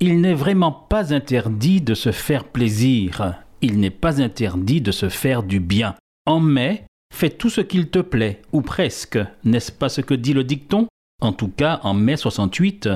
Il n'est vraiment pas interdit de se faire plaisir. Il n'est pas interdit de se faire du bien. En mai, fais tout ce qu'il te plaît, ou presque. N'est-ce pas ce que dit le dicton? En tout cas, en mai 68,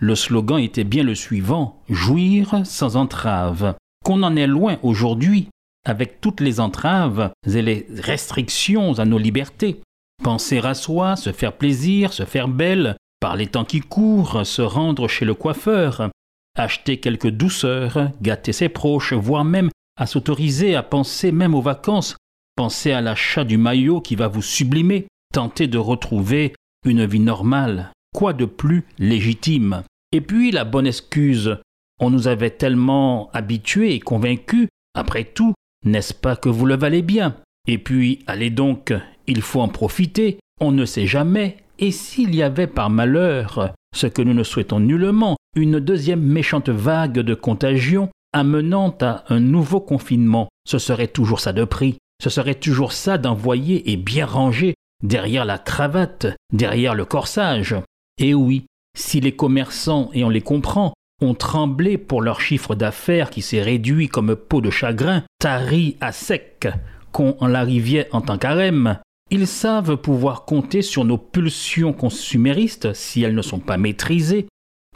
le slogan était bien le suivant Jouir sans entrave. Qu'on en est loin aujourd'hui, avec toutes les entraves et les restrictions à nos libertés. Penser à soi, se faire plaisir, se faire belle, par les temps qui courent, se rendre chez le coiffeur, acheter quelques douceurs, gâter ses proches, voire même à s'autoriser à penser même aux vacances, penser à l'achat du maillot qui va vous sublimer, tenter de retrouver une vie normale. Quoi de plus légitime? Et puis la bonne excuse. On nous avait tellement habitués et convaincus, après tout, n'est-ce pas que vous le valez bien? Et puis, allez donc, il faut en profiter, on ne sait jamais, et s'il y avait par malheur, ce que nous ne souhaitons nullement, une deuxième méchante vague de contagion amenant à un nouveau confinement, ce serait toujours ça de prix, ce serait toujours ça d'envoyer et bien ranger derrière la cravate, derrière le corsage. Et oui, si les commerçants, et on les comprend, ont tremblé pour leur chiffre d'affaires qui s'est réduit comme peau de chagrin, tari à sec, qu'on en l'arriviait en tant qu'arème, ils savent pouvoir compter sur nos pulsions consuméristes, si elles ne sont pas maîtrisées,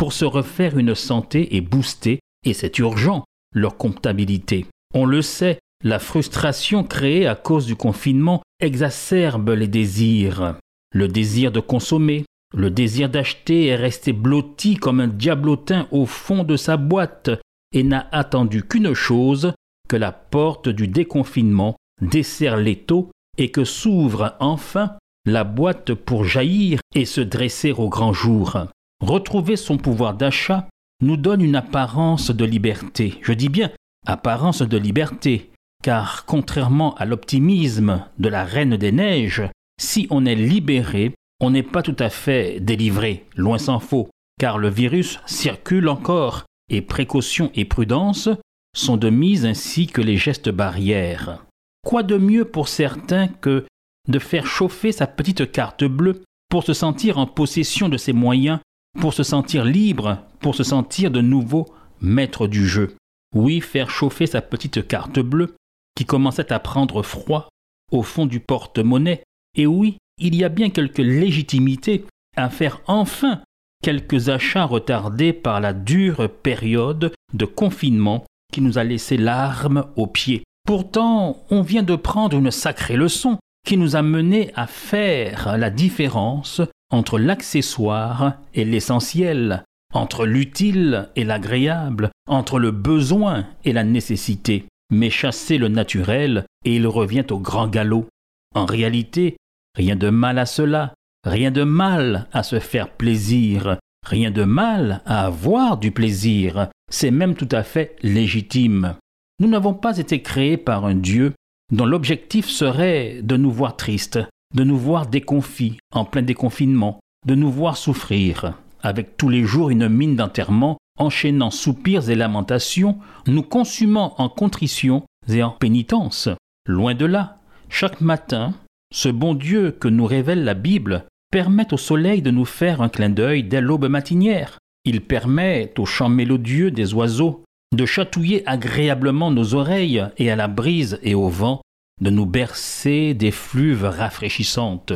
pour se refaire une santé et booster, et c'est urgent, leur comptabilité. On le sait, la frustration créée à cause du confinement exacerbe les désirs. Le désir de consommer, le désir d'acheter est resté blotti comme un diablotin au fond de sa boîte et n'a attendu qu'une chose, que la porte du déconfinement desserre l'étau et que s'ouvre enfin la boîte pour jaillir et se dresser au grand jour. Retrouver son pouvoir d'achat nous donne une apparence de liberté. Je dis bien apparence de liberté, car contrairement à l'optimisme de la Reine des Neiges, si on est libéré, on n'est pas tout à fait délivré, loin s'en faut, car le virus circule encore, et précaution et prudence sont de mise ainsi que les gestes barrières. Quoi de mieux pour certains que de faire chauffer sa petite carte bleue pour se sentir en possession de ses moyens, pour se sentir libre, pour se sentir de nouveau maître du jeu. Oui, faire chauffer sa petite carte bleue, qui commençait à prendre froid au fond du porte-monnaie, et oui, il y a bien quelque légitimité à faire enfin quelques achats retardés par la dure période de confinement qui nous a laissé l'arme aux pieds. Pourtant, on vient de prendre une sacrée leçon qui nous a mené à faire la différence entre l'accessoire et l'essentiel, entre l'utile et l'agréable, entre le besoin et la nécessité, mais chasser le naturel et il revient au grand galop. En réalité, rien de mal à cela, rien de mal à se faire plaisir, rien de mal à avoir du plaisir, c'est même tout à fait légitime. Nous n'avons pas été créés par un Dieu dont l'objectif serait de nous voir tristes, de nous voir déconfits, en plein déconfinement, de nous voir souffrir, avec tous les jours une mine d'enterrement, enchaînant soupirs et lamentations, nous consumant en contrition et en pénitence. Loin de là, chaque matin, ce bon Dieu que nous révèle la Bible permet au soleil de nous faire un clin d'œil dès l'aube matinière. Il permet au chant mélodieux des oiseaux de chatouiller agréablement nos oreilles et à la brise et au vent, de nous bercer des fluves rafraîchissantes.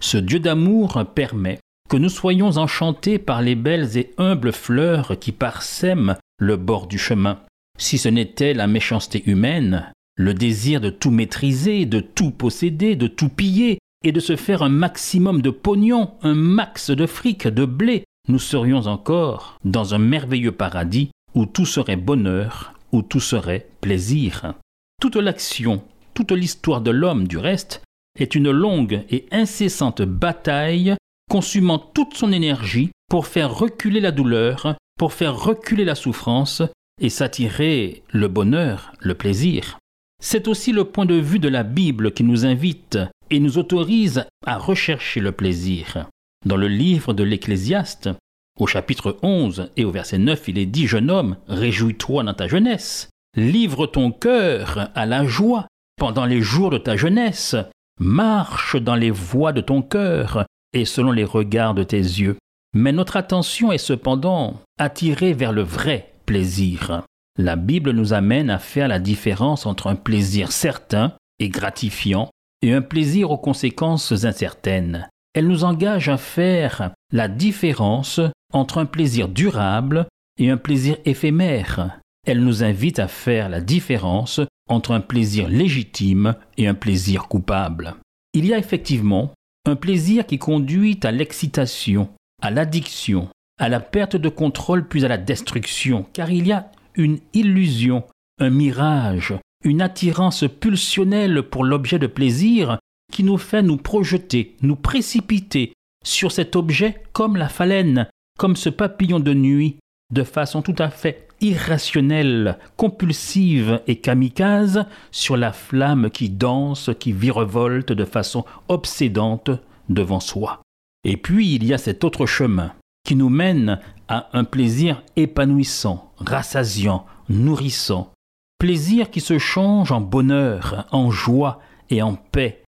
Ce Dieu d'amour permet que nous soyons enchantés par les belles et humbles fleurs qui parsèment le bord du chemin. Si ce n'était la méchanceté humaine, le désir de tout maîtriser, de tout posséder, de tout piller, et de se faire un maximum de pognon, un max de fric, de blé, nous serions encore dans un merveilleux paradis où tout serait bonheur, où tout serait plaisir. Toute l'action, toute l'histoire de l'homme, du reste, est une longue et incessante bataille consumant toute son énergie pour faire reculer la douleur pour faire reculer la souffrance et s'attirer le bonheur, le plaisir. C'est aussi le point de vue de la Bible qui nous invite et nous autorise à rechercher le plaisir. Dans le livre de l'Ecclésiaste, au chapitre 11 et au verset 9, il est dit Jeune homme, réjouis-toi dans ta jeunesse, livre ton cœur à la joie pendant les jours de ta jeunesse, marche dans les voies de ton cœur et selon les regards de tes yeux. Mais notre attention est cependant attirée vers le vrai plaisir. La Bible nous amène à faire la différence entre un plaisir certain et gratifiant et un plaisir aux conséquences incertaines. Elle nous engage à faire la différence entre un plaisir durable et un plaisir éphémère. Elle nous invite à faire la différence entre un plaisir légitime et un plaisir coupable. Il y a effectivement un plaisir qui conduit à l'excitation, à l'addiction, à la perte de contrôle puis à la destruction, car il y a une illusion, un mirage, une attirance pulsionnelle pour l'objet de plaisir qui nous fait nous projeter, nous précipiter sur cet objet comme la phalène, comme ce papillon de nuit, de façon tout à fait irrationnelle, compulsive et kamikaze sur la flamme qui danse, qui virevolte de façon obsédante devant soi. Et puis il y a cet autre chemin qui nous mène à un plaisir épanouissant, rassasiant, nourrissant, plaisir qui se change en bonheur, en joie et en paix,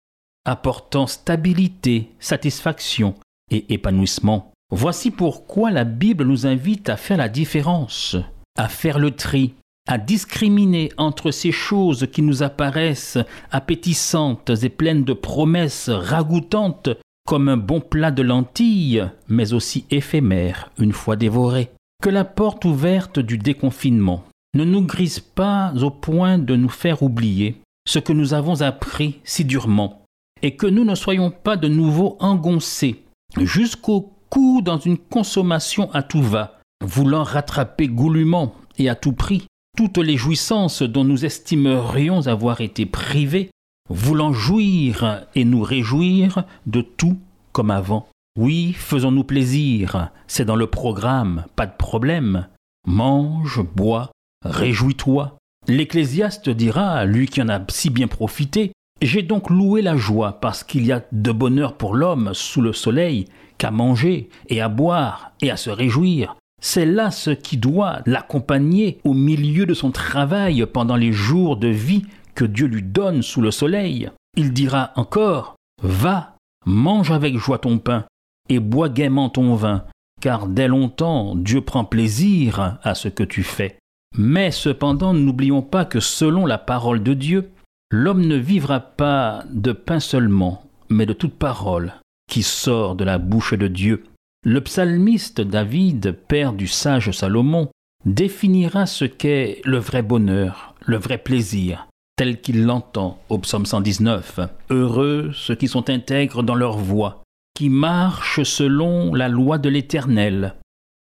apportant stabilité, satisfaction et épanouissement. Voici pourquoi la Bible nous invite à faire la différence, à faire le tri, à discriminer entre ces choses qui nous apparaissent appétissantes et pleines de promesses ragoûtantes comme un bon plat de lentilles, mais aussi éphémères une fois dévorées. Que la porte ouverte du déconfinement ne nous grise pas au point de nous faire oublier ce que nous avons appris si durement, et que nous ne soyons pas de nouveau engoncés jusqu'au coup dans une consommation à tout va, voulant rattraper goulûment et à tout prix toutes les jouissances dont nous estimerions avoir été privés, voulant jouir et nous réjouir de tout comme avant. Oui, faisons-nous plaisir, c'est dans le programme, pas de problème. Mange, bois, réjouis-toi. L'Ecclésiaste dira, lui qui en a si bien profité, J'ai donc loué la joie parce qu'il y a de bonheur pour l'homme sous le soleil qu'à manger et à boire et à se réjouir. C'est là ce qui doit l'accompagner au milieu de son travail pendant les jours de vie que Dieu lui donne sous le soleil. Il dira encore Va, mange avec joie ton pain et bois gaiement ton vin, car dès longtemps Dieu prend plaisir à ce que tu fais. Mais cependant, n'oublions pas que selon la parole de Dieu, l'homme ne vivra pas de pain seulement, mais de toute parole qui sort de la bouche de Dieu. Le psalmiste David, père du sage Salomon, définira ce qu'est le vrai bonheur, le vrai plaisir, tel qu'il l'entend au psaume 119. Heureux ceux qui sont intègres dans leur voie, qui marchent selon la loi de l'Éternel.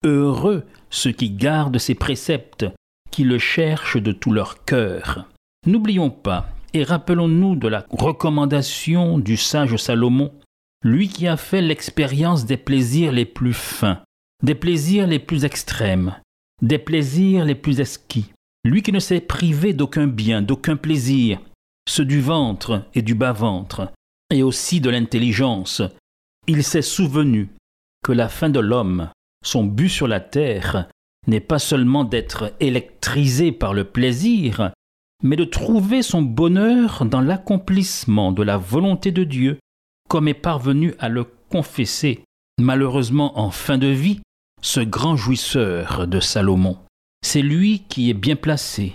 Heureux ceux qui gardent ses préceptes, qui le cherchent de tout leur cœur. N'oublions pas et rappelons-nous de la recommandation du sage Salomon lui qui a fait l'expérience des plaisirs les plus fins, des plaisirs les plus extrêmes, des plaisirs les plus esquis, lui qui ne s'est privé d'aucun bien, d'aucun plaisir, ceux du ventre et du bas-ventre, et aussi de l'intelligence, il s'est souvenu que la fin de l'homme, son but sur la terre, n'est pas seulement d'être électrisé par le plaisir, mais de trouver son bonheur dans l'accomplissement de la volonté de Dieu comme est parvenu à le confesser, malheureusement en fin de vie, ce grand jouisseur de Salomon. C'est lui qui est bien placé,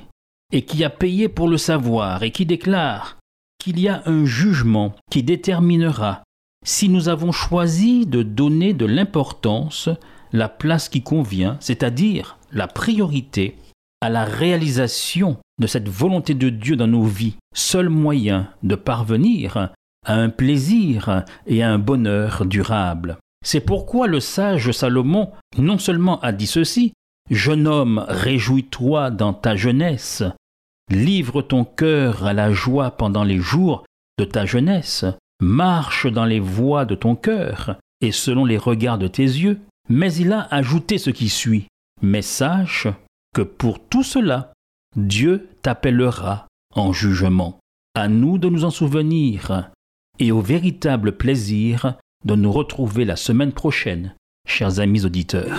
et qui a payé pour le savoir, et qui déclare qu'il y a un jugement qui déterminera si nous avons choisi de donner de l'importance, la place qui convient, c'est-à-dire la priorité, à la réalisation de cette volonté de Dieu dans nos vies, seul moyen de parvenir à un plaisir et à un bonheur durable. C'est pourquoi le sage Salomon non seulement a dit ceci, Jeune homme, réjouis-toi dans ta jeunesse, livre ton cœur à la joie pendant les jours de ta jeunesse, marche dans les voies de ton cœur et selon les regards de tes yeux, mais il a ajouté ce qui suit. Mais sache que pour tout cela, Dieu t'appellera en jugement. À nous de nous en souvenir et au véritable plaisir de nous retrouver la semaine prochaine, chers amis auditeurs.